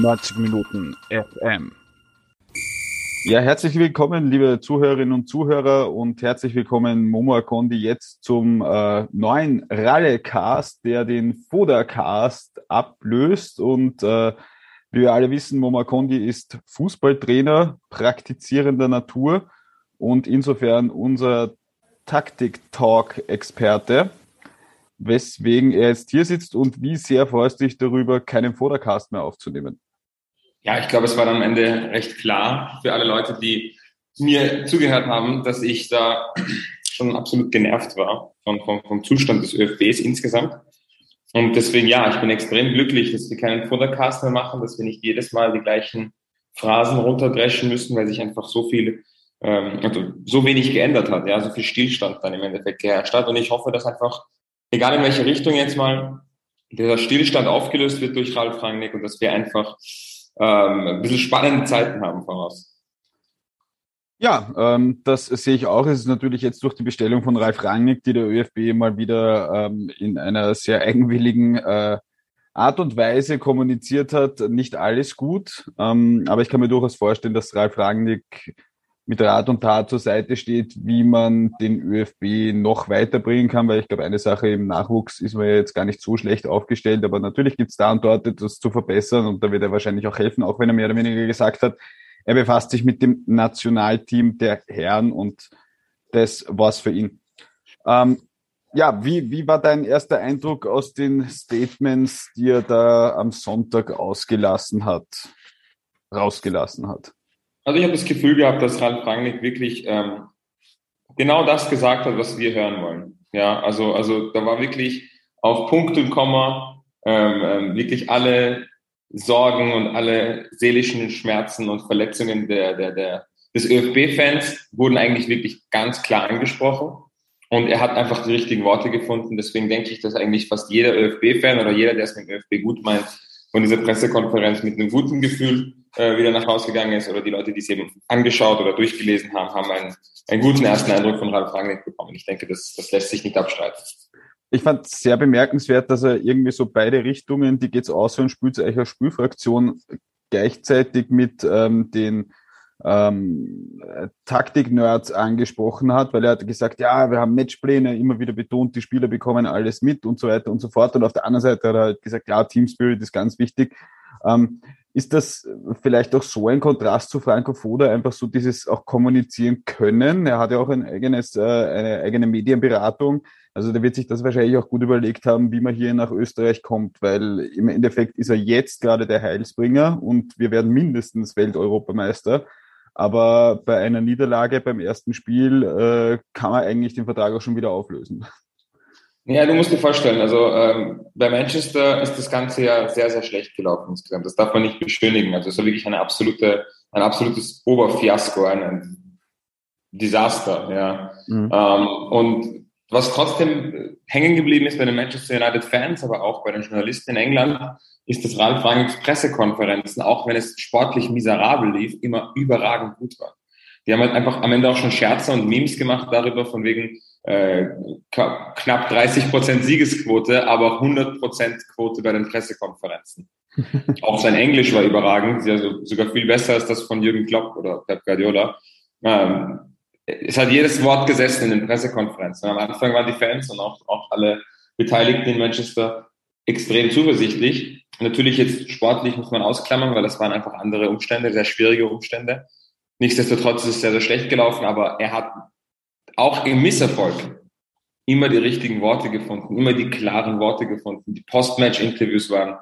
90 Minuten FM. Ja, herzlich willkommen, liebe Zuhörerinnen und Zuhörer und herzlich willkommen Momo Akondi jetzt zum äh, neuen Rallecast, der den Fodercast ablöst und äh, wie wir alle wissen, Momo Akondi ist Fußballtrainer praktizierender Natur und insofern unser Taktik-Talk-Experte weswegen er jetzt hier sitzt und wie sehr freust du dich darüber, keinen Vordercast mehr aufzunehmen? Ja, ich glaube, es war dann am Ende recht klar für alle Leute, die mir zugehört haben, dass ich da schon absolut genervt war vom, vom, vom Zustand des ÖFBs insgesamt. Und deswegen, ja, ich bin extrem glücklich, dass wir keinen Vordercast mehr machen, dass wir nicht jedes Mal die gleichen Phrasen runterdreschen müssen, weil sich einfach so viel, ähm, also so wenig geändert hat, ja, so viel Stillstand dann im Endeffekt geherrscht hat. Und ich hoffe, dass einfach egal in welche Richtung jetzt mal, der Stillstand aufgelöst wird durch Ralf Rangnick und dass wir einfach ähm, ein bisschen spannende Zeiten haben voraus. Ja, ähm, das sehe ich auch. Es ist natürlich jetzt durch die Bestellung von Ralf Rangnick, die der ÖFB mal wieder ähm, in einer sehr eigenwilligen äh, Art und Weise kommuniziert hat, nicht alles gut. Ähm, aber ich kann mir durchaus vorstellen, dass Ralf Rangnick mit Rat und Tat zur Seite steht, wie man den ÖFB noch weiterbringen kann, weil ich glaube, eine Sache im Nachwuchs ist man ja jetzt gar nicht so schlecht aufgestellt, aber natürlich gibt es da und dort etwas zu verbessern und da wird er wahrscheinlich auch helfen, auch wenn er mehr oder weniger gesagt hat, er befasst sich mit dem Nationalteam der Herren und das war's für ihn. Ähm, ja, wie, wie war dein erster Eindruck aus den Statements, die er da am Sonntag ausgelassen hat, rausgelassen hat? Also ich habe das Gefühl gehabt, dass Ralf Rangnick wirklich ähm, genau das gesagt hat, was wir hören wollen. Ja, also, also da war wirklich auf Punkt und Komma ähm, ähm, wirklich alle Sorgen und alle seelischen Schmerzen und Verletzungen der, der, der, des ÖFB-Fans wurden eigentlich wirklich ganz klar angesprochen. Und er hat einfach die richtigen Worte gefunden. Deswegen denke ich, dass eigentlich fast jeder ÖFB-Fan oder jeder, der es mit dem ÖFB gut meint, von dieser Pressekonferenz mit einem guten Gefühl äh, wieder nach Hause gegangen ist oder die Leute, die es eben angeschaut oder durchgelesen haben, haben einen, einen guten ersten Eindruck von Ralf Rangnick bekommen. Ich denke, das, das lässt sich nicht abstreiten. Ich fand es sehr bemerkenswert, dass er irgendwie so beide Richtungen, die geht's aus und spielt als Spielfraktion gleichzeitig mit ähm, den ähm, Taktik-Nerds angesprochen hat, weil er hat gesagt, ja, wir haben Matchpläne, immer wieder betont, die Spieler bekommen alles mit und so weiter und so fort. Und auf der anderen Seite hat er halt gesagt, ja, Team Spirit ist ganz wichtig. Ähm, ist das vielleicht auch so ein Kontrast zu Franco Foda, einfach so dieses auch kommunizieren können? Er hat ja auch ein eigenes, äh, eine eigene Medienberatung. Also der wird sich das wahrscheinlich auch gut überlegt haben, wie man hier nach Österreich kommt, weil im Endeffekt ist er jetzt gerade der Heilsbringer und wir werden mindestens Welteuropameister. Aber bei einer Niederlage beim ersten Spiel äh, kann man eigentlich den Vertrag auch schon wieder auflösen. Ja, du musst dir vorstellen, also ähm, bei Manchester ist das Ganze ja sehr, sehr schlecht gelaufen insgesamt. Das darf man nicht beschönigen. Also es war wirklich eine absolute, ein absolutes Oberfiasko, ein, ein Desaster, ja. Mhm. Ähm, und was trotzdem hängen geblieben ist bei den Manchester United Fans, aber auch bei den Journalisten in England, ist, dass Ralf Rangnicks Pressekonferenzen, auch wenn es sportlich miserabel lief, immer überragend gut war. Die haben halt einfach am Ende auch schon Scherze und Memes gemacht darüber, von wegen, äh, knapp 30 Prozent Siegesquote, aber 100 Prozent Quote bei den Pressekonferenzen. Auch sein Englisch war überragend, also sogar viel besser als das von Jürgen Klopp oder Pep Guardiola. Ähm, es hat jedes Wort gesessen in den Pressekonferenzen. Am Anfang waren die Fans und auch, auch alle Beteiligten in Manchester extrem zuversichtlich. Natürlich jetzt sportlich muss man ausklammern, weil das waren einfach andere Umstände, sehr schwierige Umstände. Nichtsdestotrotz ist es sehr, sehr schlecht gelaufen, aber er hat auch im Misserfolg immer die richtigen Worte gefunden, immer die klaren Worte gefunden. Die Postmatch-Interviews waren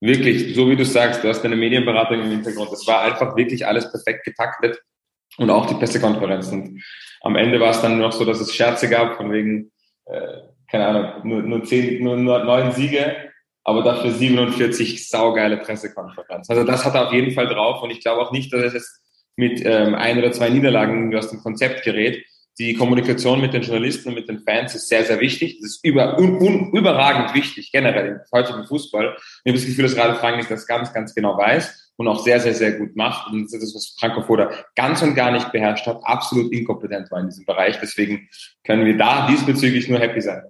wirklich, so wie du sagst, du hast deine Medienberatung im Hintergrund. Das war einfach wirklich alles perfekt getaktet und auch die Pressekonferenzen. Am Ende war es dann noch so, dass es Scherze gab von wegen, äh, keine Ahnung, nur, nur, zehn, nur, nur neun Siege, aber dafür 47 saugeile Pressekonferenzen. Also das hat er auf jeden Fall drauf und ich glaube auch nicht, dass es jetzt mit ähm, ein oder zwei Niederlagen aus dem Konzept gerät, die Kommunikation mit den Journalisten und mit den Fans ist sehr, sehr wichtig. Das ist über, un, un, überragend wichtig, generell im heutigen Fußball. Ich habe das Gefühl, dass Ralf Rangnick das ganz, ganz genau weiß und auch sehr, sehr, sehr gut macht. Und das ist das, was Franco Foda ganz und gar nicht beherrscht hat, absolut inkompetent war in diesem Bereich. Deswegen können wir da diesbezüglich nur happy sein.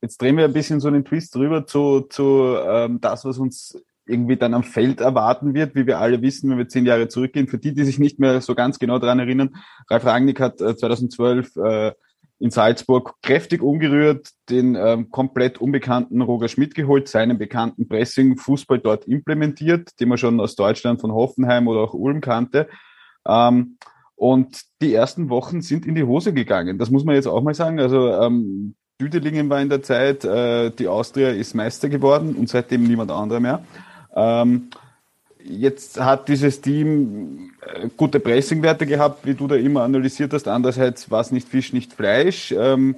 Jetzt drehen wir ein bisschen so einen Twist rüber zu, zu ähm, das, was uns irgendwie dann am Feld erwarten wird, wie wir alle wissen, wenn wir zehn Jahre zurückgehen. Für die, die sich nicht mehr so ganz genau daran erinnern, Ralf Rangnick hat 2012 äh, in Salzburg kräftig umgerührt, den ähm, komplett unbekannten Roger Schmidt geholt, seinen bekannten Pressing-Fußball dort implementiert, den man schon aus Deutschland von Hoffenheim oder auch Ulm kannte. Ähm, und die ersten Wochen sind in die Hose gegangen. Das muss man jetzt auch mal sagen. Also ähm, Düdelingen war in der Zeit, äh, die Austria ist Meister geworden und seitdem niemand anderer mehr. Ähm, jetzt hat dieses Team äh, gute Pressingwerte gehabt, wie du da immer analysiert hast. Andererseits war es nicht Fisch, nicht Fleisch. Ähm,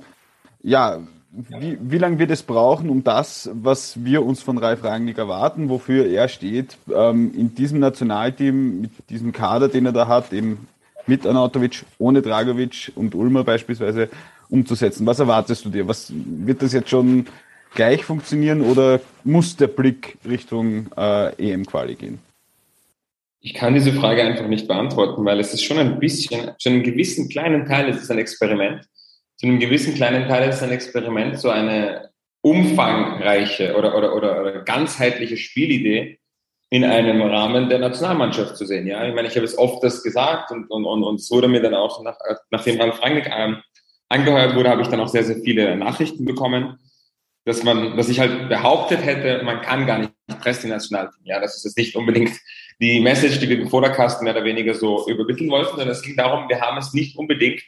ja, wie, wie lange wird es brauchen, um das, was wir uns von Ralf Rangnick erwarten, wofür er steht, ähm, in diesem Nationalteam, mit diesem Kader, den er da hat, eben mit Anatovic, ohne Dragovic und Ulmer beispielsweise umzusetzen? Was erwartest du dir? Was wird das jetzt schon gleich funktionieren oder muss der Blick Richtung äh, EM-Quali gehen? Ich kann diese Frage einfach nicht beantworten, weil es ist schon ein bisschen, zu einem gewissen kleinen Teil ist es ein Experiment. Zu einem gewissen kleinen Teil ist es ein Experiment, so eine umfangreiche oder, oder, oder, oder ganzheitliche Spielidee in einem Rahmen der Nationalmannschaft zu sehen. Ja, ich meine, ich habe es oft das gesagt und, und, und, und es wurde mir dann auch, nach, nachdem Ralf Rangnick ähm, angeheuert wurde, habe ich dann auch sehr, sehr viele Nachrichten bekommen, dass man, dass ich halt behauptet hätte, man kann gar nicht Presse Nationalteam. Ja, das ist jetzt nicht unbedingt die Message, die wir im Vorderkasten mehr oder weniger so übermitteln wollten, sondern es ging darum, wir haben es nicht unbedingt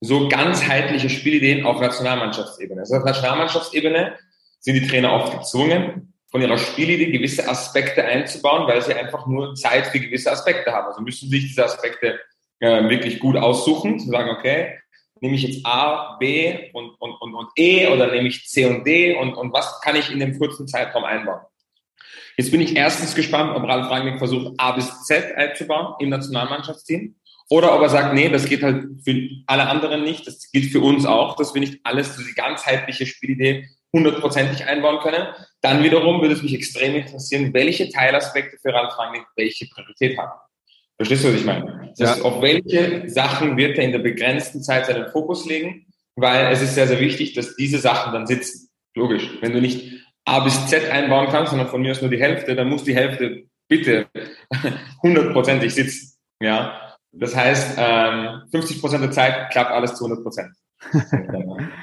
so ganzheitliche Spielideen auf Nationalmannschaftsebene. Also auf Nationalmannschaftsebene sind die Trainer oft gezwungen, von ihrer Spielidee gewisse Aspekte einzubauen, weil sie einfach nur Zeit für gewisse Aspekte haben. Also müssen sich diese Aspekte äh, wirklich gut aussuchen, zu sagen, okay, nehme ich jetzt A, B und, und, und, und E oder nehme ich C und D und, und was kann ich in dem kurzen Zeitraum einbauen? Jetzt bin ich erstens gespannt, ob Ralf Rangnick versucht, A bis Z einzubauen im Nationalmannschaftsteam. Oder ob er sagt, nee, das geht halt für alle anderen nicht, das gilt für uns auch, dass wir nicht alles, diese ganzheitliche Spielidee hundertprozentig einbauen können. Dann wiederum würde es mich extrem interessieren, welche Teilaspekte für Ralf Rangnick welche Priorität haben. Verstehst du, was ich meine? Das ja. heißt, auf welche Sachen wird er in der begrenzten Zeit seinen Fokus legen? Weil es ist sehr, sehr wichtig, dass diese Sachen dann sitzen. Logisch. Wenn du nicht A bis Z einbauen kannst, sondern von mir aus nur die Hälfte, dann muss die Hälfte bitte hundertprozentig sitzen. Ja. Das heißt, ähm, 50 Prozent der Zeit klappt alles zu 100 Prozent.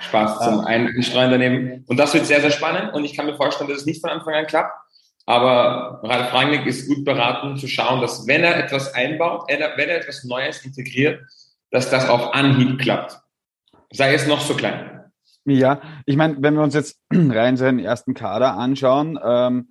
Spaß zum Einstreuen daneben. Und das wird sehr, sehr spannend. Und ich kann mir vorstellen, dass es nicht von Anfang an klappt. Aber Ralf Rangnick ist gut beraten zu schauen, dass wenn er etwas einbaut, wenn er etwas Neues integriert, dass das auf Anhieb klappt. Sei es noch so klein. Ja, ich meine, wenn wir uns jetzt rein seinen ersten Kader anschauen, ähm,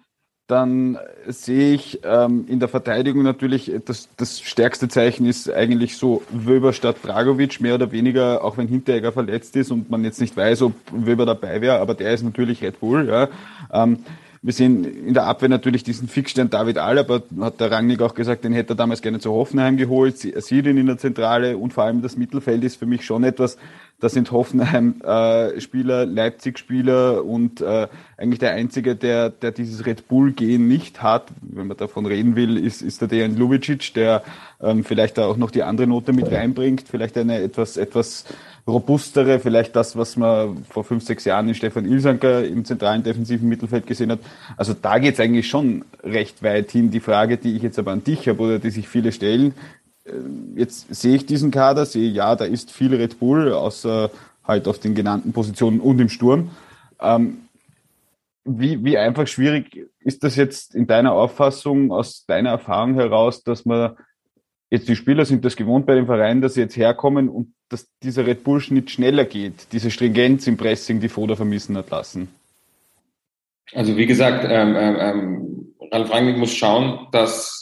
dann sehe ich ähm, in der Verteidigung natürlich, das, das stärkste Zeichen ist eigentlich so Wöber statt Dragovic, mehr oder weniger, auch wenn Hinteregger verletzt ist und man jetzt nicht weiß, ob Wöber dabei wäre, aber der ist natürlich Red Bull. Ja. Ähm, wir sehen in der Abwehr natürlich diesen Fixstern David Alaba, hat der Rangnick auch gesagt, den hätte er damals gerne zu Hoffenheim geholt. Er sieht ihn in der Zentrale und vor allem das Mittelfeld ist für mich schon etwas, das sind Hoffenheim-Spieler, äh, Leipzig-Spieler und äh, eigentlich der einzige, der, der dieses Red Bull-Gehen nicht hat, wenn man davon reden will, ist, ist der Dejan Lubicic, der ähm, vielleicht da auch noch die andere Note mit reinbringt, vielleicht eine etwas, etwas robustere, vielleicht das, was man vor fünf, sechs Jahren in Stefan Ilsanker im zentralen defensiven Mittelfeld gesehen hat. Also da geht es eigentlich schon recht weit hin. Die Frage, die ich jetzt aber an dich habe oder die sich viele stellen, jetzt sehe ich diesen Kader, sehe, ja, da ist viel Red Bull, außer halt auf den genannten Positionen und im Sturm. Ähm, wie, wie einfach schwierig ist das jetzt in deiner Auffassung, aus deiner Erfahrung heraus, dass man jetzt die Spieler sind das gewohnt bei dem Verein, dass sie jetzt herkommen und dass dieser Red Bull-Schnitt schneller geht, diese Stringenz im Pressing, die Foda vermissen hat lassen? Also wie gesagt, ähm, ähm, ähm, Ralf Rangnick muss schauen, dass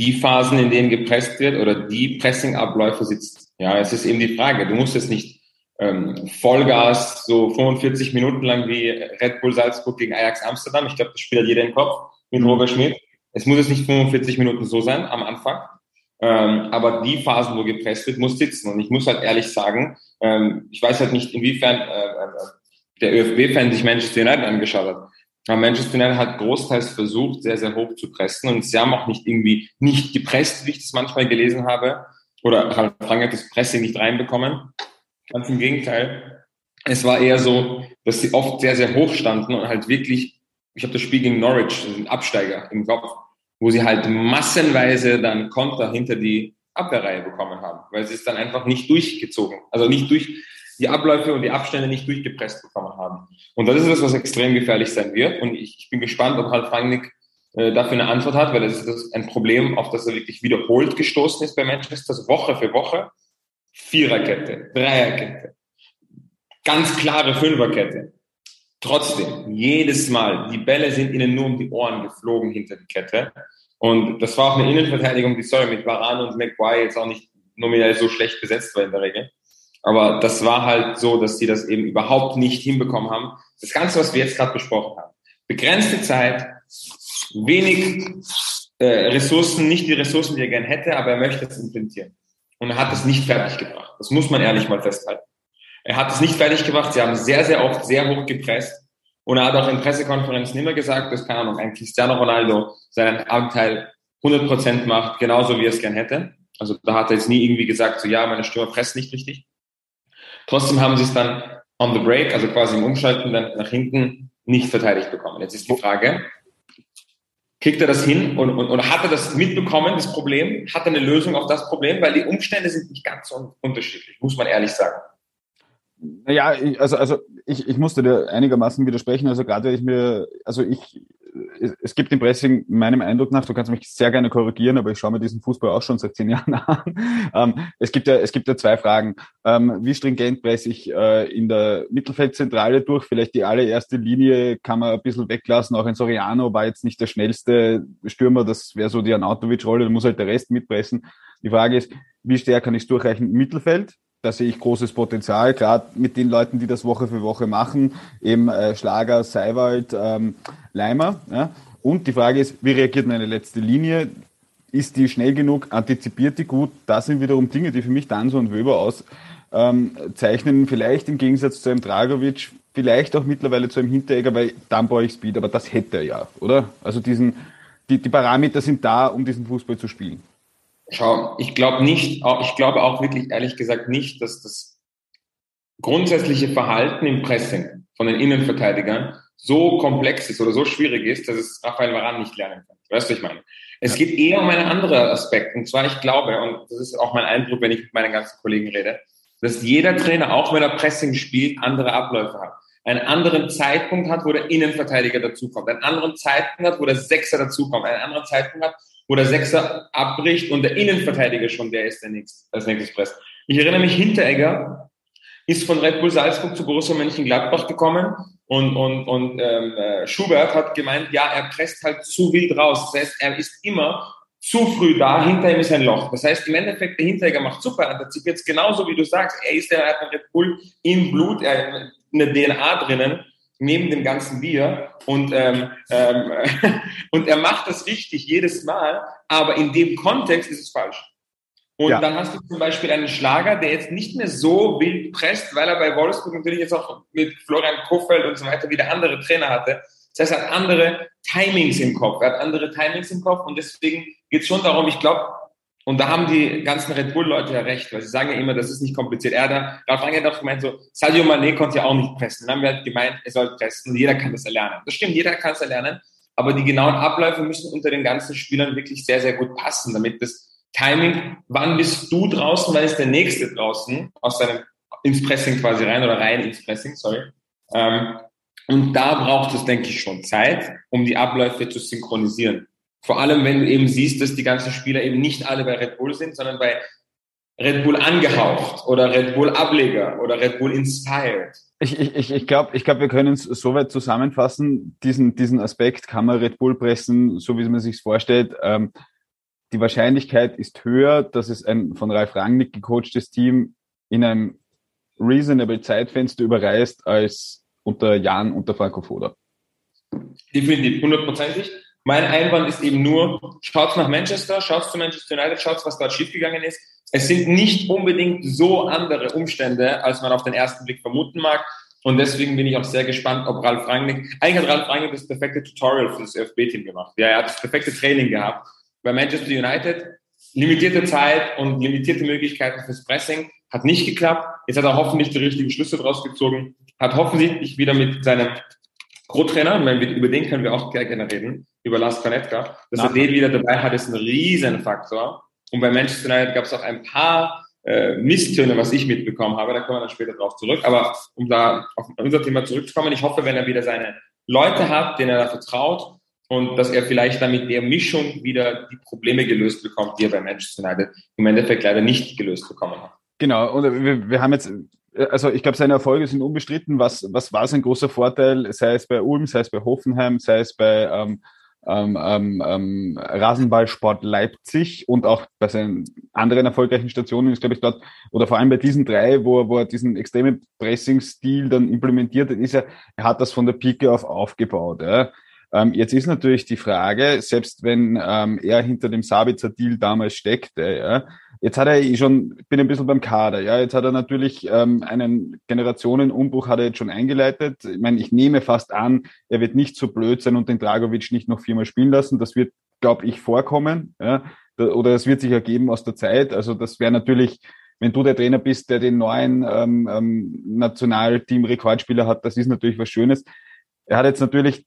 die Phasen, in denen gepresst wird oder die Pressing-Abläufe sitzen. Ja, es ist eben die Frage. Du musst jetzt nicht ähm, Vollgas so 45 Minuten lang wie Red Bull Salzburg gegen Ajax Amsterdam. Ich glaube, das spielt jeder im Kopf mit Robert Schmidt. Es muss jetzt nicht 45 Minuten so sein am Anfang, ähm, aber die Phasen, wo gepresst wird, muss sitzen. Und ich muss halt ehrlich sagen, ähm, ich weiß halt nicht, inwiefern äh, äh der ÖFB-Fan sich Manchester United angeschaut hat. Aber Manchester United hat großteils versucht, sehr, sehr hoch zu pressen. Und sie haben auch nicht irgendwie nicht gepresst, wie ich das manchmal gelesen habe. Oder Frank hat das Pressing nicht reinbekommen. Ganz im Gegenteil. Es war eher so, dass sie oft sehr, sehr hoch standen und halt wirklich ich habe das Spiel gegen Norwich, ein Absteiger im Kopf, wo sie halt massenweise dann Konter hinter die Abwehrreihe bekommen haben, weil sie es dann einfach nicht durchgezogen, also nicht durch die Abläufe und die Abstände nicht durchgepresst bekommen haben. Und das ist das, was extrem gefährlich sein wird. Und ich, ich bin gespannt, ob halt Rangnick äh, dafür eine Antwort hat, weil das ist ein Problem, auf das er wirklich wiederholt gestoßen ist bei Manchester, Woche für Woche. Viererkette, Dreierkette, ganz klare Fünferkette. Trotzdem, jedes Mal, die Bälle sind ihnen nur um die Ohren geflogen hinter die Kette. Und das war auch eine Innenverteidigung, die sorry, mit Varane und McGuire jetzt auch nicht nominell so schlecht besetzt war in der Regel. Aber das war halt so, dass sie das eben überhaupt nicht hinbekommen haben. Das Ganze, was wir jetzt gerade besprochen haben. Begrenzte Zeit, wenig äh, Ressourcen, nicht die Ressourcen, die er gern hätte, aber er möchte es implementieren. Und er hat es nicht fertiggebracht. Das muss man ehrlich mal festhalten. Er hat es nicht fertiggebracht. Sie haben sehr, sehr oft sehr hoch gepresst. Und er hat auch in Pressekonferenzen immer gesagt, dass, keine Ahnung, ein Cristiano Ronaldo seinen Anteil 100 Prozent macht, genauso wie er es gern hätte. Also da hat er jetzt nie irgendwie gesagt, so ja, meine Stürmer pressen nicht richtig. Trotzdem haben sie es dann on the break, also quasi im Umschalten dann nach hinten nicht verteidigt bekommen. Jetzt ist die Frage, kriegt er das hin und, und, und hat er das mitbekommen, das Problem? Hat er eine Lösung auf das Problem? Weil die Umstände sind nicht ganz so unterschiedlich, muss man ehrlich sagen. Ja, also, also ich, ich musste dir einigermaßen widersprechen. Also gerade wenn ich mir, also ich, es gibt im Pressing meinem Eindruck nach, du kannst mich sehr gerne korrigieren, aber ich schaue mir diesen Fußball auch schon seit zehn Jahren an. Ähm, es gibt ja, es gibt ja zwei Fragen. Ähm, wie stringent presse ich äh, in der Mittelfeldzentrale durch? Vielleicht die allererste Linie kann man ein bisschen weglassen. Auch ein Soriano war jetzt nicht der schnellste Stürmer. Das wäre so die Anautovic-Rolle. Da muss halt der Rest mitpressen. Die Frage ist, wie sehr kann ich es durchreichen im Mittelfeld? Da sehe ich großes Potenzial, gerade mit den Leuten, die das Woche für Woche machen, eben äh, Schlager, Seiwald, ähm, Leimer. Ja. Und die Frage ist, wie reagiert meine letzte Linie? Ist die schnell genug? Antizipiert die gut? Das sind wiederum Dinge, die für mich Danso und Wöber auszeichnen. Ähm, vielleicht im Gegensatz zu einem Dragovic, vielleicht auch mittlerweile zu einem Hinteregger, weil dann brauche ich Speed, aber das hätte er ja, oder? Also diesen, die, die Parameter sind da, um diesen Fußball zu spielen. Schau, ich glaube nicht, ich glaube auch wirklich ehrlich gesagt nicht, dass das grundsätzliche Verhalten im Pressing von den Innenverteidigern so komplex ist oder so schwierig ist, dass es Raphael Varan nicht lernen kann. Weißt du, ich meine? Es geht eher um einen anderen Aspekt. Und zwar, ich glaube, und das ist auch mein Eindruck, wenn ich mit meinen ganzen Kollegen rede, dass jeder Trainer, auch wenn er Pressing spielt, andere Abläufe hat. Einen anderen Zeitpunkt hat, wo der Innenverteidiger dazukommt. Einen anderen Zeitpunkt hat, wo der Sechser dazukommt. Einen anderen Zeitpunkt hat, wo der Sechser abbricht und der Innenverteidiger schon der ist, der nächste, als nächstes presst. Ich erinnere mich, Hinteregger ist von Red Bull Salzburg zu Borussia Mönchengladbach gekommen und, und, und ähm, äh, Schubert hat gemeint, ja, er presst halt zu wild raus. Das heißt, er ist immer zu früh da, hinter ihm ist ein Loch. Das heißt, im Endeffekt, der Hinteregger macht super, er antizipiert es genauso, wie du sagst. Er ist der, er hat Red Bull im Blut, er hat eine DNA drinnen neben dem ganzen Bier und, ähm, ähm, und er macht das richtig jedes Mal, aber in dem Kontext ist es falsch. Und ja. dann hast du zum Beispiel einen Schlager, der jetzt nicht mehr so wild presst, weil er bei Wolfsburg natürlich jetzt auch mit Florian Kofeld und so weiter wieder andere Trainer hatte. Das heißt, er hat andere Timings im Kopf. Er hat andere Timings im Kopf und deswegen geht es schon darum, ich glaube, und da haben die ganzen Red Bull-Leute ja recht, weil sie sagen ja immer, das ist nicht kompliziert. Er hat, Ralf Rangel hat auch gemeint, so, Sadio Mané konnte ja auch nicht pressen. Dann haben wir halt gemeint, er soll pressen. Jeder kann das erlernen. Das stimmt, jeder kann es erlernen. Aber die genauen Abläufe müssen unter den ganzen Spielern wirklich sehr, sehr gut passen, damit das Timing, wann bist du draußen, wann ist der Nächste draußen, aus seinem, ins Pressing quasi rein oder rein ins Pressing, sorry. Ähm, und da braucht es, denke ich, schon Zeit, um die Abläufe zu synchronisieren. Vor allem, wenn du eben siehst, dass die ganzen Spieler eben nicht alle bei Red Bull sind, sondern bei Red Bull angehaucht oder Red Bull Ableger oder Red Bull inspired. Ich, ich, ich glaube, ich glaub, wir können es soweit zusammenfassen. Diesen, diesen Aspekt kann man Red Bull pressen, so wie man sich vorstellt. Ähm, die Wahrscheinlichkeit ist höher, dass es ein von Ralf Rangnick gecoachtes Team in einem reasonable Zeitfenster überreißt als unter Jan unter Franco Foda. Definitiv, hundertprozentig. Mein Einwand ist eben nur, schaut nach Manchester, schaut zu Manchester United, schaut, was dort schiefgegangen ist. Es sind nicht unbedingt so andere Umstände, als man auf den ersten Blick vermuten mag. Und deswegen bin ich auch sehr gespannt, ob Ralf Rangnick, eigentlich hat Ralf Rangnick das perfekte Tutorial für das ÖFB-Team gemacht. Ja, er hat das perfekte Training gehabt. Bei Manchester United, limitierte Zeit und limitierte Möglichkeiten fürs Pressing, hat nicht geklappt. Jetzt hat er hoffentlich die richtigen Schlüsse draus gezogen, hat hoffentlich wieder mit seinem Co-Trainer, über den können wir auch gerne reden, über Lars Kanetka. Dass er den wieder dabei hat, ist ein Riesenfaktor. Und bei Manchester United gab es auch ein paar äh, Misstöne, was ich mitbekommen habe. Da kommen wir dann später drauf zurück. Aber um da auf unser Thema zurückzukommen, ich hoffe, wenn er wieder seine Leute hat, denen er vertraut und dass er vielleicht dann mit der Mischung wieder die Probleme gelöst bekommt, die er bei Manchester United im Endeffekt leider nicht gelöst bekommen hat. Genau, und wir, wir haben jetzt also ich glaube, seine Erfolge sind unbestritten. Was, was war sein großer Vorteil, sei es bei Ulm, sei es bei Hoffenheim, sei es bei ähm, ähm, ähm, ähm Rasenballsport Leipzig und auch bei seinen anderen erfolgreichen Stationen ist, glaube ich, dort, oder vor allem bei diesen drei, wo, wo er diesen extremen Pressing-Stil dann implementiert hat, ist er, er hat das von der Pike auf aufgebaut. Ja. Ähm, jetzt ist natürlich die Frage, selbst wenn ähm, er hinter dem Sabitzer-Deal damals steckte, ja, Jetzt hat er eh schon, bin ein bisschen beim Kader, ja. Jetzt hat er natürlich ähm, einen Generationenumbruch hat er jetzt schon eingeleitet. Ich meine, ich nehme fast an, er wird nicht so blöd sein und den Dragovic nicht noch viermal spielen lassen. Das wird, glaube ich, vorkommen, ja. Oder es wird sich ergeben aus der Zeit. Also das wäre natürlich, wenn du der Trainer bist, der den neuen ähm, ähm, Nationalteam-Rekordspieler hat, das ist natürlich was Schönes. Er hat jetzt natürlich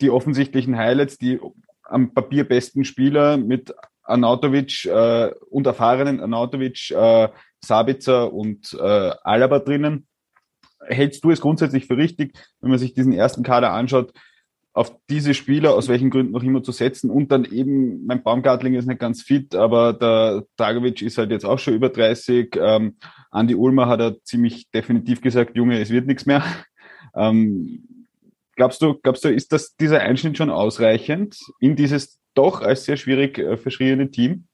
die offensichtlichen Highlights, die am Papier besten Spieler mit Arnautovic äh, und erfahrenen Arnautovic, äh, Sabitzer und äh, Alaba drinnen. Hältst du es grundsätzlich für richtig, wenn man sich diesen ersten Kader anschaut, auf diese Spieler, aus welchen Gründen noch immer zu setzen und dann eben, mein Baumgartling ist nicht ganz fit, aber der Dragovic ist halt jetzt auch schon über 30. Ähm, Andi Ulmer hat er ziemlich definitiv gesagt, Junge, es wird nichts mehr. Ähm, glaubst du, glaubst du, ist das dieser Einschnitt schon ausreichend in dieses doch als sehr schwierig äh, verschriebene Team?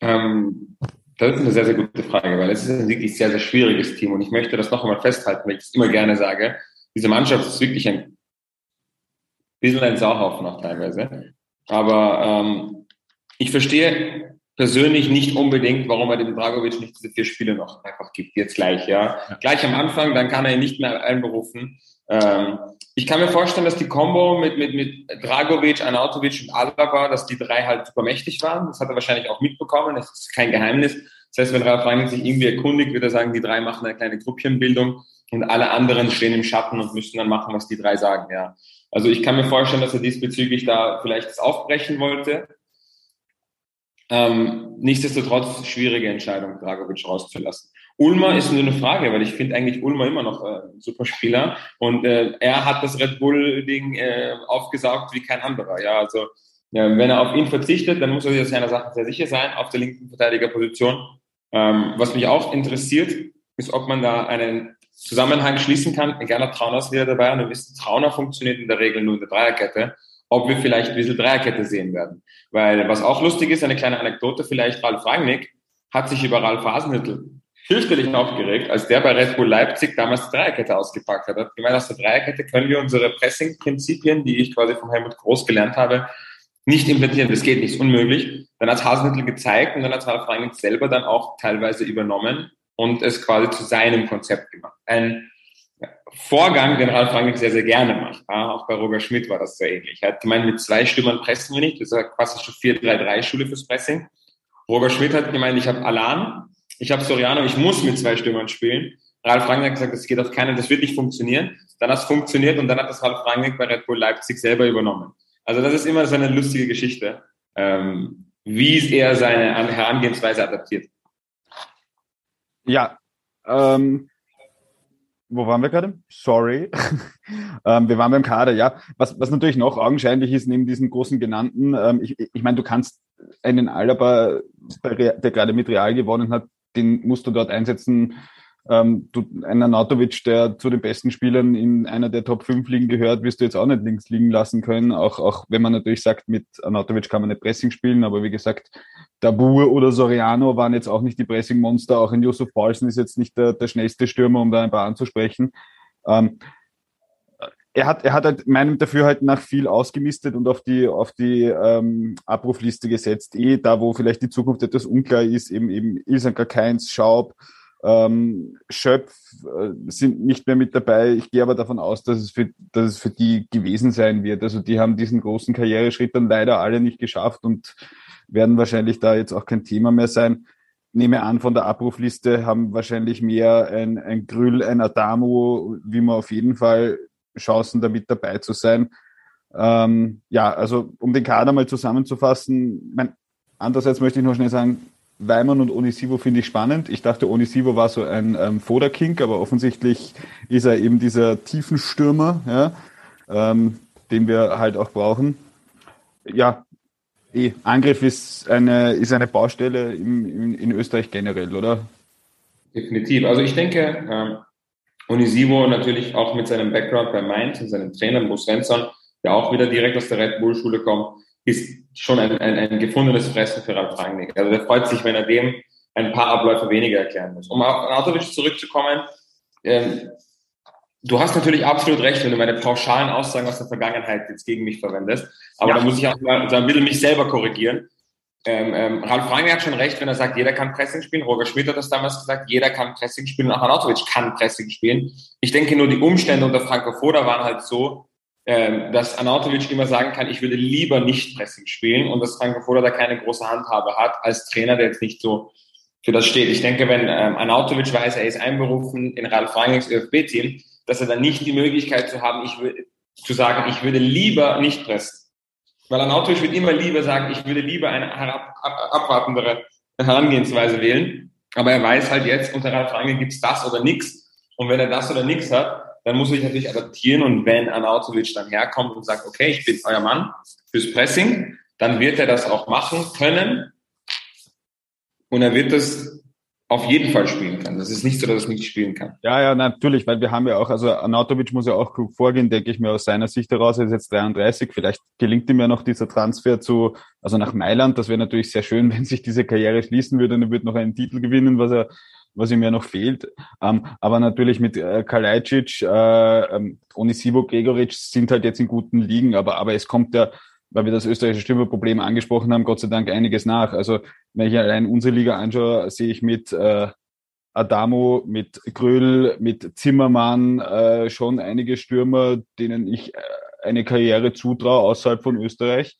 Ähm, das ist eine sehr, sehr gute Frage, weil es ist ein wirklich sehr, sehr schwieriges Team und ich möchte das noch einmal festhalten, weil ich es immer gerne sage. Diese Mannschaft ist wirklich ein bisschen ein Sauhaufen auch teilweise. Aber ähm, ich verstehe persönlich nicht unbedingt, warum er dem Dragovic nicht diese vier Spiele noch einfach gibt, jetzt gleich, ja. ja. Gleich am Anfang, dann kann er ihn nicht mehr einberufen. Ähm, ich kann mir vorstellen, dass die Combo mit, mit, mit Dragovic, Anautovic und Alaba, dass die drei halt super mächtig waren. Das hat er wahrscheinlich auch mitbekommen. Das ist kein Geheimnis. Das heißt, wenn Ralf Rangnick sich irgendwie erkundigt, würde er sagen, die drei machen eine kleine Gruppchenbildung und alle anderen stehen im Schatten und müssen dann machen, was die drei sagen, ja. Also ich kann mir vorstellen, dass er diesbezüglich da vielleicht das aufbrechen wollte. Ähm, nichtsdestotrotz schwierige Entscheidung, Dragovic rauszulassen. Ulmer ist nur eine Frage, weil ich finde eigentlich Ulmer immer noch äh, ein super Spieler und äh, er hat das Red Bull-Ding äh, aufgesaugt wie kein anderer. Ja, also ja, wenn er auf ihn verzichtet, dann muss er sich seiner Sache sehr sicher sein auf der linken Verteidigerposition. Ähm, was mich auch interessiert, ist, ob man da einen Zusammenhang schließen kann. Gerne Trauner ist wieder dabei und wir wissen, Trauner funktioniert in der Regel nur in der Dreierkette ob wir vielleicht ein bisschen Dreierkette sehen werden. Weil was auch lustig ist, eine kleine Anekdote vielleicht, Ralf Rangnick hat sich über Ralf Hasenhüttl fürchterlich aufgeregt, als der bei Red Bull Leipzig damals die Dreierkette ausgepackt hat. Er hat gemeint, aus der Dreierkette können wir unsere Pressing-Prinzipien, die ich quasi von Helmut Groß gelernt habe, nicht implementieren. Das geht nicht, ist unmöglich. Dann hat Hasenhüttl gezeigt und dann hat Ralf Rangnick selber dann auch teilweise übernommen und es quasi zu seinem Konzept gemacht. Ein Vorgang, den Ralf Rangnick sehr, sehr gerne macht. Auch bei Roger Schmidt war das sehr ähnlich. Er hat gemeint, mit zwei Stürmern pressen wir nicht. Das ist eine klassische 4-3-3-Schule fürs Pressing. Roger Schmidt hat gemeint, ich habe Alan, ich habe Soriano, ich muss mit zwei Stürmern spielen. Ralf Rangnick hat gesagt, das geht auf keinen, das wird nicht funktionieren. Dann hat es funktioniert und dann hat das Ralf Rangnick bei Red Bull Leipzig selber übernommen. Also das ist immer so eine lustige Geschichte, ähm, wie er seine Herangehensweise adaptiert. Ja, ähm, wo waren wir gerade? Sorry. ähm, wir waren beim Kader, ja. Was, was natürlich noch augenscheinlich ist, neben diesen großen genannten, ähm, ich, ich meine, du kannst einen Alaba, der gerade mit Real gewonnen hat, den musst du dort einsetzen. Ähm, du, einen Nautovic, der zu den besten Spielern in einer der Top 5 Ligen gehört, wirst du jetzt auch nicht links liegen lassen können. Auch, auch wenn man natürlich sagt, mit Nautovic kann man nicht Pressing spielen, aber wie gesagt, Dabur oder Soriano waren jetzt auch nicht die Pressing-Monster. Auch in Josef Paulsen ist jetzt nicht der, der schnellste Stürmer, um da ein paar anzusprechen. Ähm, er hat, er hat halt meinem Dafürhalten nach viel ausgemistet und auf die, auf die ähm, Abrufliste gesetzt. Eh da, wo vielleicht die Zukunft etwas unklar ist, eben, eben Ilsanker Keins, Schaub, ähm, Schöpf äh, sind nicht mehr mit dabei. Ich gehe aber davon aus, dass es, für, dass es für die gewesen sein wird. Also die haben diesen großen Karriereschritt dann leider alle nicht geschafft und werden wahrscheinlich da jetzt auch kein Thema mehr sein. Nehme an, von der Abrufliste haben wahrscheinlich mehr ein, ein Grüll, ein Adamo, wie man auf jeden Fall Chancen, damit dabei zu sein. Ähm, ja, also um den Kader mal zusammenzufassen, mein, andererseits möchte ich noch schnell sagen, Weimann und Onisivo finde ich spannend. Ich dachte, Onisivo war so ein ähm, Foderking, aber offensichtlich ist er eben dieser Tiefenstürmer, ja, ähm, den wir halt auch brauchen. Ja, eh, Angriff ist eine, ist eine Baustelle im, in, in Österreich generell, oder? Definitiv. Also ich denke, Onisivo natürlich auch mit seinem Background bei Mainz und seinem Trainer Bo Svensson, der auch wieder direkt aus der Red Bull Schule kommt, ist schon ein, ein, ein gefundenes Fressen für Ralf Rangnick. Also der freut sich, wenn er dem ein paar Abläufe weniger erklären muss. Um auf Arnautovic zurückzukommen, ähm, du hast natürlich absolut recht, wenn du meine pauschalen Aussagen aus der Vergangenheit jetzt gegen mich verwendest. Aber ja. da muss ich auch mal so ein bisschen mich selber korrigieren. Ähm, ähm, Ralf Rangnick hat schon recht, wenn er sagt, jeder kann Pressing spielen. Roger Schmidt hat das damals gesagt, jeder kann Pressing spielen. Auch Arnautovic kann Pressing spielen. Ich denke nur, die Umstände unter Franco Foda waren halt so, ähm, dass Anatovic immer sagen kann, ich würde lieber nicht Pressing spielen und dass Franco Foda da keine große Handhabe hat als Trainer, der jetzt nicht so für das steht. Ich denke, wenn ähm, Anatovic weiß, er ist einberufen in Ralf Rangnicks ÖFB-Team, dass er dann nicht die Möglichkeit zu haben, ich zu sagen, ich würde lieber nicht pressen. Weil Anatovic wird immer lieber sagen, ich würde lieber eine ab, ab, abwartendere Herangehensweise wählen. Aber er weiß halt jetzt, unter Ralf Rangnick gibt's das oder nix. Und wenn er das oder nix hat, dann muss ich natürlich adaptieren und wenn Anautovic dann herkommt und sagt, okay, ich bin euer Mann fürs Pressing, dann wird er das auch machen können und er wird das auf jeden Fall spielen können. Das ist nicht so, dass er nicht spielen kann. Ja, ja, natürlich, weil wir haben ja auch, also Anatovic muss ja auch klug vorgehen, denke ich mir aus seiner Sicht heraus, er ist jetzt 33, vielleicht gelingt ihm ja noch dieser Transfer zu, also nach Mailand, das wäre natürlich sehr schön, wenn sich diese Karriere schließen würde und er würde noch einen Titel gewinnen, was er was ihm ja noch fehlt. Ähm, aber natürlich mit äh, Kalajdzic, äh, ähm, Onisivo, Gregoric sind halt jetzt in guten Ligen, aber, aber es kommt ja, weil wir das österreichische Stürmerproblem angesprochen haben, Gott sei Dank einiges nach. Also wenn ich allein unsere Liga anschaue, sehe ich mit äh, Adamo, mit Gröll, mit Zimmermann äh, schon einige Stürmer, denen ich äh, eine Karriere zutraue außerhalb von Österreich,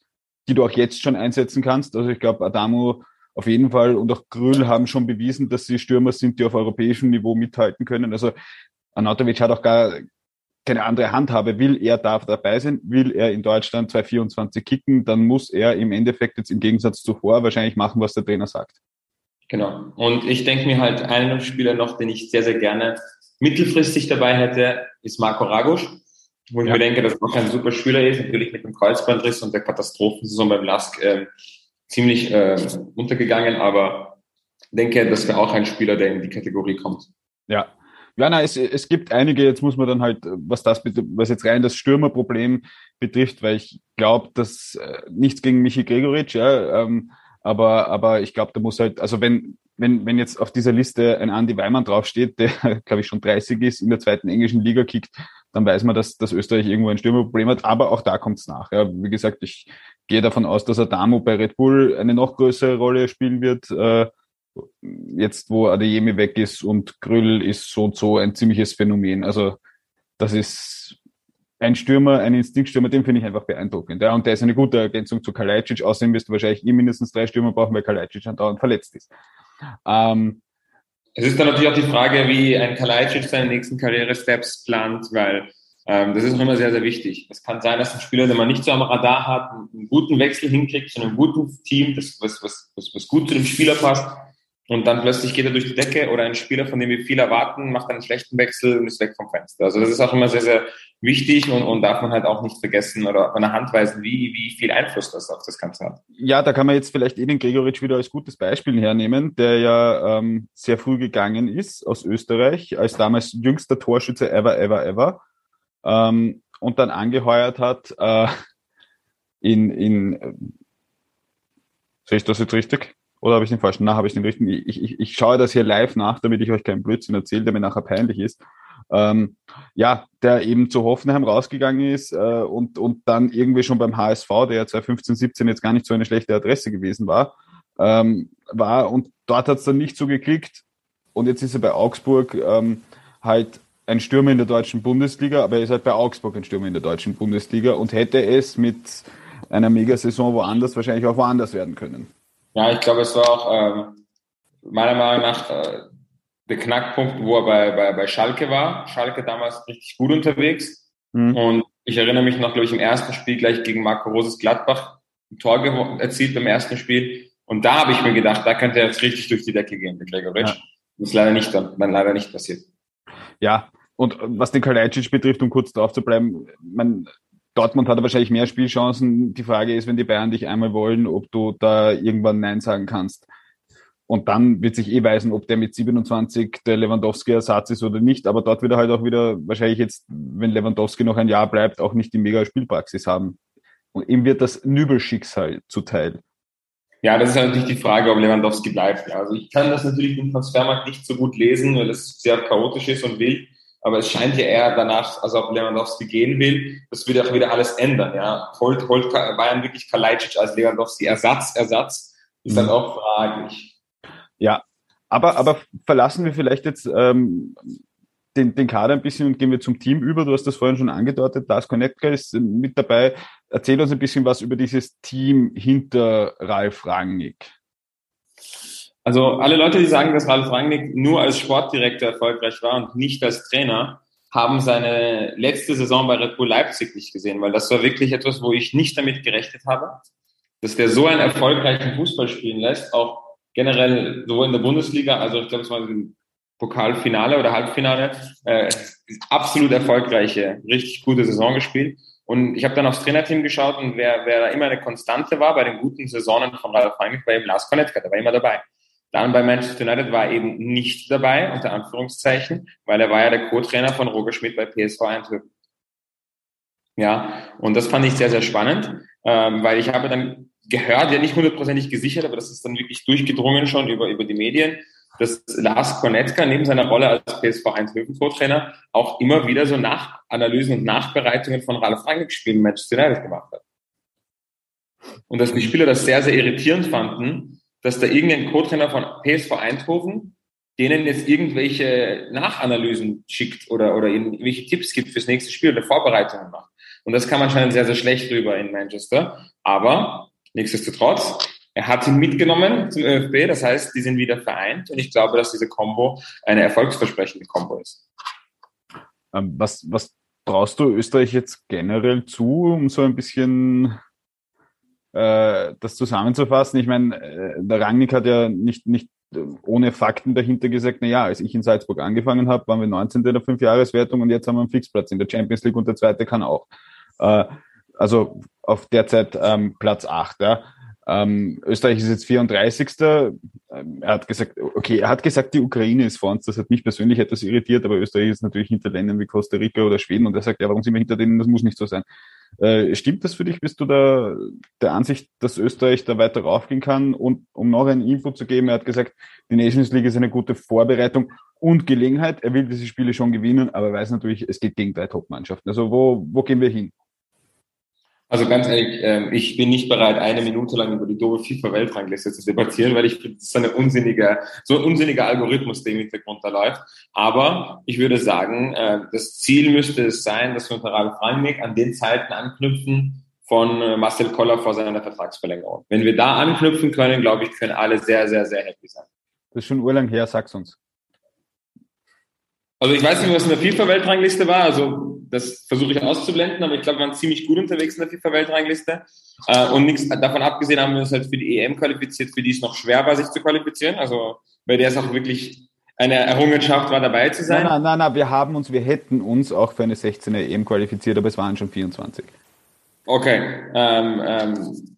die du auch jetzt schon einsetzen kannst. Also ich glaube, Adamo auf jeden Fall und auch Grül haben schon bewiesen, dass sie Stürmer sind, die auf europäischem Niveau mithalten können. Also Anatovic hat auch gar keine andere Handhabe. Will er darf dabei sein, will er in Deutschland 224 kicken, dann muss er im Endeffekt jetzt im Gegensatz zuvor wahrscheinlich machen, was der Trainer sagt. Genau. Und ich denke mir halt, einen Spieler noch, den ich sehr, sehr gerne mittelfristig dabei hätte, ist Marco Ragusch, wo ich ja. mir denke, dass er auch ein super Spieler ist, natürlich mit dem Kreuzbandriss und der Katastrophensaison beim Lask äh, ziemlich äh, untergegangen, aber denke, das wäre auch ein Spieler, der in die Kategorie kommt. Ja. Ja, nein, es, es gibt einige, jetzt muss man dann halt, was das was jetzt rein das Stürmerproblem betrifft, weil ich glaube, dass äh, nichts gegen Michi Gregoritsch, ja, ähm, aber, aber ich glaube, da muss halt, also wenn, wenn, wenn jetzt auf dieser Liste ein Andy Weimann draufsteht, der, glaube ich, schon 30 ist, in der zweiten englischen Liga kickt, dann weiß man, dass, dass Österreich irgendwo ein Stürmerproblem hat. Aber auch da kommt es nach. Ja. Wie gesagt, ich gehe davon aus, dass Adamo bei Red Bull eine noch größere Rolle spielen wird. Äh, jetzt, wo Adeyemi weg ist und Grüll ist so und so ein ziemliches Phänomen. Also das ist ein Stürmer, ein Instinktstürmer, den finde ich einfach beeindruckend. Ja, und der ist eine gute Ergänzung zu Kalajdzic. Außerdem wirst du wahrscheinlich eh mindestens drei Stürmer brauchen, weil Kalajdzic andauernd verletzt ist. Ähm, es ist dann natürlich auch die Frage, wie ein Kalajdzic seine nächsten Karriere-Steps plant, weil ähm, das ist auch immer sehr, sehr wichtig. Es kann sein, dass ein Spieler, den man nicht so am Radar hat, einen guten Wechsel hinkriegt zu einem guten Team, das, was, was, was, was gut zu dem Spieler passt. Und dann plötzlich geht er durch die Decke oder ein Spieler, von dem wir viel erwarten, macht einen schlechten Wechsel und ist weg vom Fenster. Also das ist auch immer sehr, sehr wichtig und, und darf man halt auch nicht vergessen oder an der Hand weisen, wie, wie viel Einfluss das auf das Ganze hat. Ja, da kann man jetzt vielleicht Edin Gregoritsch wieder als gutes Beispiel hernehmen, der ja ähm, sehr früh gegangen ist aus Österreich, als damals jüngster Torschütze ever, ever, ever ähm, und dann angeheuert hat äh, in, in äh, sehe ich das jetzt richtig? Oder habe ich den falschen? Na, habe ich den richtigen? Ich, ich, ich schaue das hier live nach, damit ich euch keinen Blödsinn erzähle, der mir nachher peinlich ist. Ähm, ja, der eben zu Hoffenheim rausgegangen ist äh, und, und dann irgendwie schon beim HSV, der ja 2015, 17 jetzt gar nicht so eine schlechte Adresse gewesen war, ähm, war und dort hat es dann nicht so geklickt und jetzt ist er bei Augsburg ähm, halt ein Stürmer in der deutschen Bundesliga, aber er ist halt bei Augsburg ein Stürmer in der deutschen Bundesliga und hätte es mit einer Megasaison woanders wahrscheinlich auch woanders werden können. Ja, ich glaube, es war auch ähm, meiner Meinung nach äh, der Knackpunkt, wo er bei, bei, bei Schalke war. Schalke damals richtig gut unterwegs. Mhm. Und ich erinnere mich noch, glaube ich, im ersten Spiel gleich gegen Marco Roses Gladbach ein Tor erzielt beim ersten Spiel. Und da habe ich mir gedacht, da könnte er jetzt richtig durch die Decke gehen, der Gregoritsch. Ja. Das ist leider nicht, dann, leider nicht passiert. Ja, und was den Kalajdzic betrifft, um kurz drauf zu bleiben, man, Dortmund hat wahrscheinlich mehr Spielchancen. Die Frage ist, wenn die Bayern dich einmal wollen, ob du da irgendwann Nein sagen kannst. Und dann wird sich eh weisen, ob der mit 27 der Lewandowski-Ersatz ist oder nicht. Aber dort wird er halt auch wieder wahrscheinlich jetzt, wenn Lewandowski noch ein Jahr bleibt, auch nicht die mega Spielpraxis haben. Und ihm wird das Nübelschicksal zuteil. Ja, das ist natürlich die Frage, ob Lewandowski bleibt. Also ich kann das natürlich im Transfermarkt nicht so gut lesen, weil es sehr chaotisch ist und wild. Aber es scheint ja eher danach, als ob Lewandowski gehen will. Das würde auch wieder alles ändern. Ja, holt, holt Bayern wirklich Kalajdzic als Lewandowski Ersatz, Ersatz ist dann mhm. auch fraglich. Ja, aber, aber verlassen wir vielleicht jetzt ähm, den, den Kader ein bisschen und gehen wir zum Team über. Du hast das vorhin schon angedeutet. Lars Konetka ist mit dabei. Erzähl uns ein bisschen was über dieses Team hinter Ralf Rangnick. Also alle Leute, die sagen, dass Ralf Rangnick nur als Sportdirektor erfolgreich war und nicht als Trainer, haben seine letzte Saison bei Red Bull Leipzig nicht gesehen, weil das war wirklich etwas, wo ich nicht damit gerechnet habe, dass der so einen erfolgreichen Fußball spielen lässt, auch generell sowohl in der Bundesliga, also ich glaube, es war ein Pokalfinale oder Halbfinale, äh, absolut erfolgreiche, richtig gute Saison gespielt. Und ich habe dann aufs Trainerteam geschaut und wer, wer da immer eine Konstante war bei den guten Saisonen von Ralf Rangnick, war eben Lars Konetka, der war immer dabei. Dann bei Manchester United war er eben nicht dabei, unter Anführungszeichen, weil er war ja der Co-Trainer von Roger Schmidt bei PSV Eindhoven. Ja, und das fand ich sehr, sehr spannend, ähm, weil ich habe dann gehört, ja nicht hundertprozentig gesichert, aber das ist dann wirklich durchgedrungen schon über, über die Medien, dass Lars Konetka neben seiner Rolle als PSV 1 Co-Trainer auch immer wieder so Nachanalysen und Nachbereitungen von Ralf Rangnick Spielen Manchester United gemacht hat. Und dass die Spieler das sehr, sehr irritierend fanden, dass da irgendein Co-Trainer von PSV Eindhoven denen jetzt irgendwelche Nachanalysen schickt oder, oder irgendwelche Tipps gibt fürs nächste Spiel oder Vorbereitungen macht. Und das kam anscheinend sehr, sehr schlecht rüber in Manchester. Aber Nichtsdestotrotz, er hat ihn mitgenommen zum ÖFB, das heißt, die sind wieder vereint und ich glaube, dass diese Combo eine erfolgsversprechende Combo ist. Ähm, was, was traust du Österreich jetzt generell zu, um so ein bisschen äh, das zusammenzufassen? Ich meine, äh, der Rangnick hat ja nicht, nicht ohne Fakten dahinter gesagt, na ja, als ich in Salzburg angefangen habe, waren wir 19. in der Fünfjahreswertung und jetzt haben wir einen Fixplatz in der Champions League und der zweite kann auch. Äh, also auf derzeit ähm, Platz 8. Ja. Ähm, Österreich ist jetzt 34. Ähm, er hat gesagt, okay, er hat gesagt, die Ukraine ist vor uns. Das hat mich persönlich etwas irritiert, aber Österreich ist natürlich hinter Ländern wie Costa Rica oder Schweden und er sagt, ja, warum sind wir hinter denen? Das muss nicht so sein. Äh, stimmt das für dich? Bist du da der Ansicht, dass Österreich da weiter raufgehen kann? Und um noch ein Info zu geben, er hat gesagt, die Nations League ist eine gute Vorbereitung und Gelegenheit. Er will diese Spiele schon gewinnen, aber weiß natürlich, es geht gegen drei Top-Mannschaften. Also wo, wo gehen wir hin? Also ganz ehrlich, äh, ich bin nicht bereit, eine Minute lang über die doofe FIFA-Weltrangliste zu debattieren, weil ich finde, das ist eine unsinnige, so ein unsinniger Algorithmus, der im Hintergrund da läuft. Aber ich würde sagen, äh, das Ziel müsste es sein, dass wir unter Ralf Rangnick an den Zeiten anknüpfen von äh, Marcel Koller vor seiner Vertragsverlängerung. Wenn wir da anknüpfen können, glaube ich, können alle sehr, sehr, sehr happy sein. Das ist schon urlang her, sag's uns. Also ich weiß nicht, was in der FIFA-Weltrangliste war, also das versuche ich auszublenden, aber ich glaube, wir waren ziemlich gut unterwegs in der FIFA-Weltrangliste. Äh, und nichts davon abgesehen haben wir uns halt für die EM qualifiziert, für die es noch schwer war, sich zu qualifizieren. Also bei der es auch wirklich eine Errungenschaft war, dabei zu sein. Nein, nein, nein, nein, wir haben uns, wir hätten uns auch für eine 16er EM qualifiziert, aber es waren schon 24. Okay. Ähm, ähm,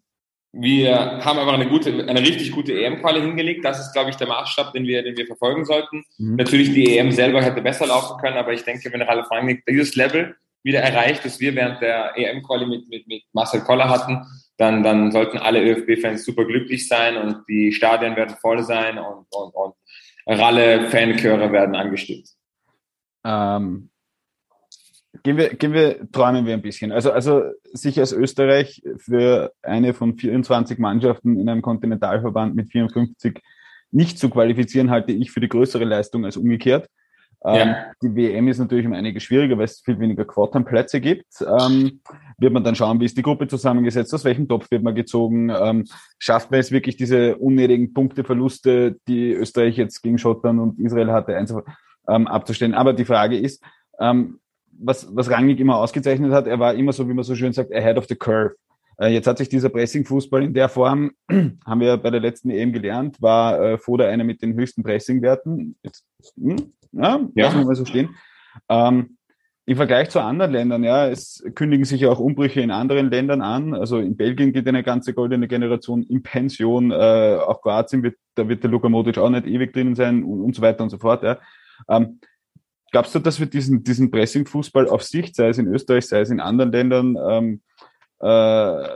wir haben einfach eine gute, eine richtig gute EM-Quali hingelegt. Das ist, glaube ich, der Maßstab, den wir, den wir verfolgen sollten. Mhm. Natürlich, die EM selber hätte besser laufen können, aber ich denke, wenn Ralf Rangnick dieses Level wieder erreicht, das wir während der EM-Quali mit, mit, mit Marcel Koller hatten, dann, dann sollten alle ÖFB-Fans super glücklich sein und die Stadien werden voll sein und, und, und Ralle-Fanchöre werden angestimmt. Ähm, Gehen wir, gehen wir, träumen wir ein bisschen. Also, also sich als Österreich für eine von 24 Mannschaften in einem Kontinentalverband mit 54 nicht zu qualifizieren, halte ich für die größere Leistung als umgekehrt. Ja. Ähm, die WM ist natürlich um einige schwieriger, weil es viel weniger Quarternplätze gibt. Ähm, wird man dann schauen, wie ist die Gruppe zusammengesetzt, aus welchem Topf wird man gezogen, ähm, schafft man es wirklich diese unnötigen Punkteverluste, die Österreich jetzt gegen Schottland und Israel hatte, ähm, abzustellen. Aber die Frage ist, ähm, was, was Rangnick immer ausgezeichnet hat, er war immer so, wie man so schön sagt, ahead of the curve. Äh, jetzt hat sich dieser Pressing-Fußball in der Form, haben wir bei der letzten EM gelernt, war äh, Foda einer mit den höchsten Pressing-Werten. Hm, ja, ja. lassen wir mal so stehen. Ähm, Im Vergleich zu anderen Ländern, ja, es kündigen sich ja auch Umbrüche in anderen Ländern an. Also in Belgien geht eine ganze goldene Generation in Pension, äh, auch Kroatien wird, da wird der Luka Modric auch nicht ewig drinnen sein und, und so weiter und so fort. Ja. Ähm, glaubst du, dass wir diesen, diesen Pressing-Fußball auf Sicht, sei es in Österreich, sei es in anderen Ländern, ähm, äh,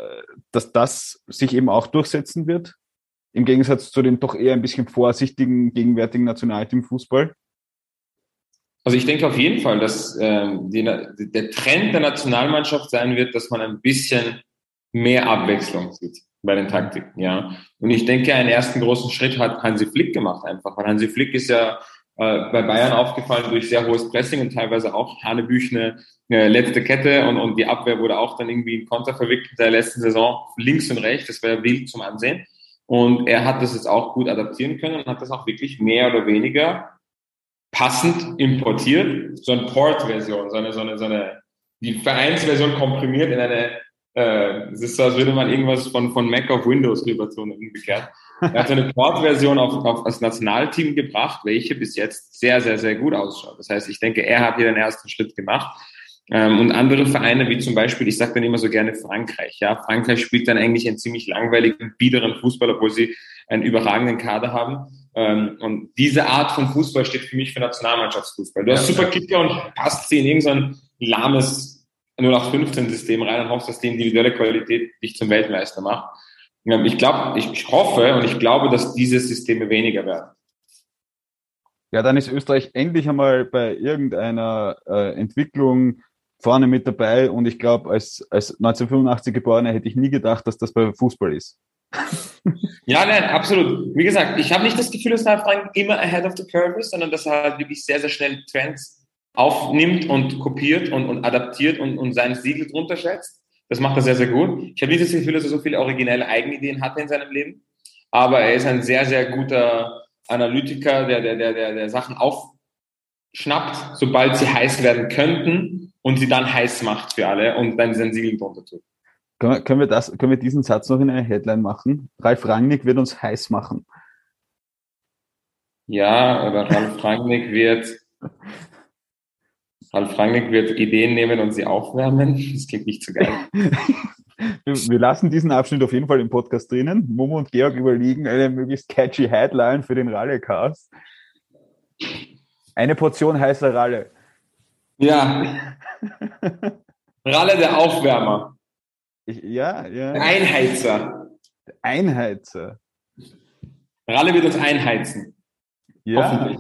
dass das sich eben auch durchsetzen wird? Im Gegensatz zu dem doch eher ein bisschen vorsichtigen gegenwärtigen Nationalteam-Fußball? Also ich denke auf jeden Fall, dass ähm, die, der Trend der Nationalmannschaft sein wird, dass man ein bisschen mehr Abwechslung sieht bei den Taktiken, ja. Und ich denke, einen ersten großen Schritt hat Hansi Flick gemacht einfach, weil Hansi Flick ist ja äh, bei Bayern aufgefallen durch sehr hohes Pressing und teilweise auch Hanebüchene äh, letzte Kette und, und die Abwehr wurde auch dann irgendwie in Konter verwickelt in der letzten Saison links und rechts. Das war ja wild zum Ansehen. Und er hat das jetzt auch gut adaptieren können und hat das auch wirklich mehr oder weniger passend importiert. So eine Port-Version, so eine, so eine, so eine, die Vereinsversion komprimiert in eine, äh, es ist so, als würde man irgendwas von, von Mac auf Windows rüber tun, umgekehrt. Er hat eine Port-Version auf, auf das Nationalteam gebracht, welche bis jetzt sehr, sehr, sehr gut ausschaut. Das heißt, ich denke, er hat hier den ersten Schritt gemacht. Ähm, und andere Vereine, wie zum Beispiel, ich sage dann immer so gerne Frankreich. Ja, Frankreich spielt dann eigentlich einen ziemlich langweiligen, biederen Fußball, obwohl sie einen überragenden Kader haben. Ähm, und diese Art von Fußball steht für mich für Nationalmannschaftsfußball. Du hast super Kicker und passt sie in irgendein lahmes 0815-System rein und hoffst, dass die individuelle Qualität dich zum Weltmeister macht. Ich glaube, ich, ich hoffe und ich glaube, dass diese Systeme weniger werden. Ja, dann ist Österreich endlich einmal bei irgendeiner äh, Entwicklung vorne mit dabei und ich glaube, als, als 1985 Geborener hätte ich nie gedacht, dass das bei Fußball ist. ja, nein, absolut. Wie gesagt, ich habe nicht das Gefühl, dass Frank immer ahead of the curve ist, sondern dass er halt wirklich sehr, sehr schnell Trends aufnimmt und kopiert und, und adaptiert und, und sein Siegel drunter schätzt. Das macht er sehr, sehr gut. Ich habe nicht das Gefühl, dass er so viele originelle Eigenideen hatte in seinem Leben, aber er ist ein sehr, sehr guter Analytiker, der, der, der, der, der Sachen aufschnappt, sobald sie heiß werden könnten und sie dann heiß macht für alle und dann sein Siegel drunter tut. Können wir, das, können wir diesen Satz noch in eine Headline machen? Ralf Rangnick wird uns heiß machen. Ja, aber Ralf Rangnick wird Ralf Rangnick wird Ideen nehmen und sie aufwärmen. Das klingt nicht so geil. Wir lassen diesen Abschnitt auf jeden Fall im Podcast drinnen. Momo und Georg überlegen eine möglichst catchy Headline für den Ralle-Cast. Eine Portion heißer Ralle. Ja. Ralle der Aufwärmer. Ich, ja, ja. Einheizer. Einheizer. Ralle wird uns einheizen. Ja. Hoffentlich.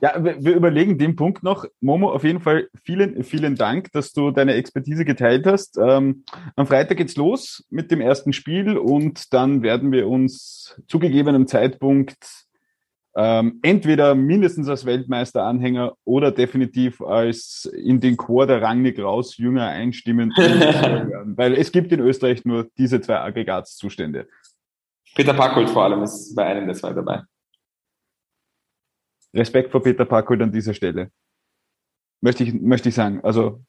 Ja, wir überlegen den Punkt noch. Momo, auf jeden Fall vielen, vielen Dank, dass du deine Expertise geteilt hast. Ähm, am Freitag geht's los mit dem ersten Spiel und dann werden wir uns zu gegebenem Zeitpunkt ähm, entweder mindestens als Weltmeister-Anhänger oder definitiv als in den Chor der Rangnick raus Jünger einstimmen. weil es gibt in Österreich nur diese zwei Aggregatzustände. Peter Packold vor allem ist bei einem der zwei dabei. Respekt vor Peter Packold an dieser Stelle. Möchte ich, möchte ich sagen. Also,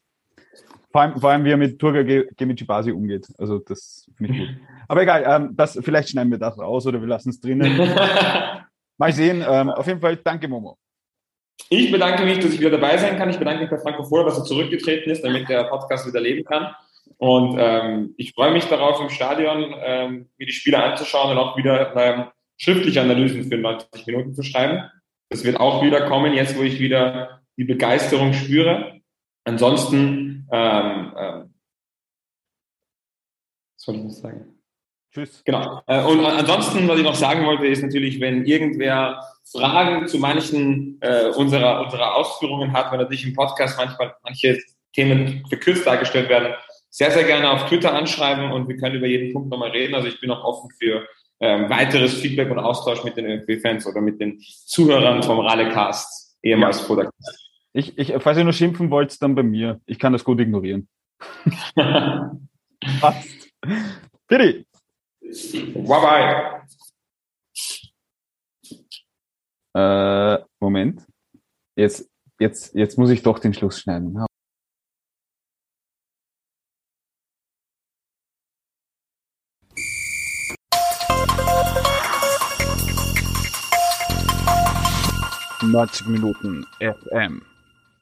vor allem, vor allem wie er mit Turga Gemicibasi umgeht. Also, das finde ich gut. Aber egal, ähm, das, vielleicht schneiden wir das raus oder wir lassen es drinnen. Mal sehen. Ähm, auf jeden Fall, danke, Momo. Ich bedanke mich, dass ich wieder dabei sein kann. Ich bedanke mich bei Franco Fohler, dass er zurückgetreten ist, damit der Podcast wieder leben kann. Und ähm, ich freue mich darauf, im Stadion ähm, mir die Spiele anzuschauen und auch wieder ähm, schriftliche Analysen für 90 Minuten zu schreiben. Das wird auch wieder kommen, jetzt wo ich wieder die Begeisterung spüre. Ansonsten, ähm, ähm, was soll ich noch sagen? Tschüss. Genau. Äh, und ansonsten, was ich noch sagen wollte, ist natürlich, wenn irgendwer Fragen zu manchen äh, unserer, unserer Ausführungen hat, wenn natürlich im Podcast manchmal manche Themen verkürzt dargestellt werden, sehr, sehr gerne auf Twitter anschreiben und wir können über jeden Punkt nochmal reden. Also ich bin auch offen für ähm, weiteres Feedback und Austausch mit den ÖFB-Fans oder mit den Zuhörern vom Rallecast, ehemals ja. Vordercast. Ich, ich, falls ihr nur schimpfen wollt, dann bei mir. Ich kann das gut ignorieren. Passt. Bitte. Bye bye. Äh, Moment. Jetzt, jetzt, jetzt muss ich doch den Schluss schneiden. 90 Minuten FM.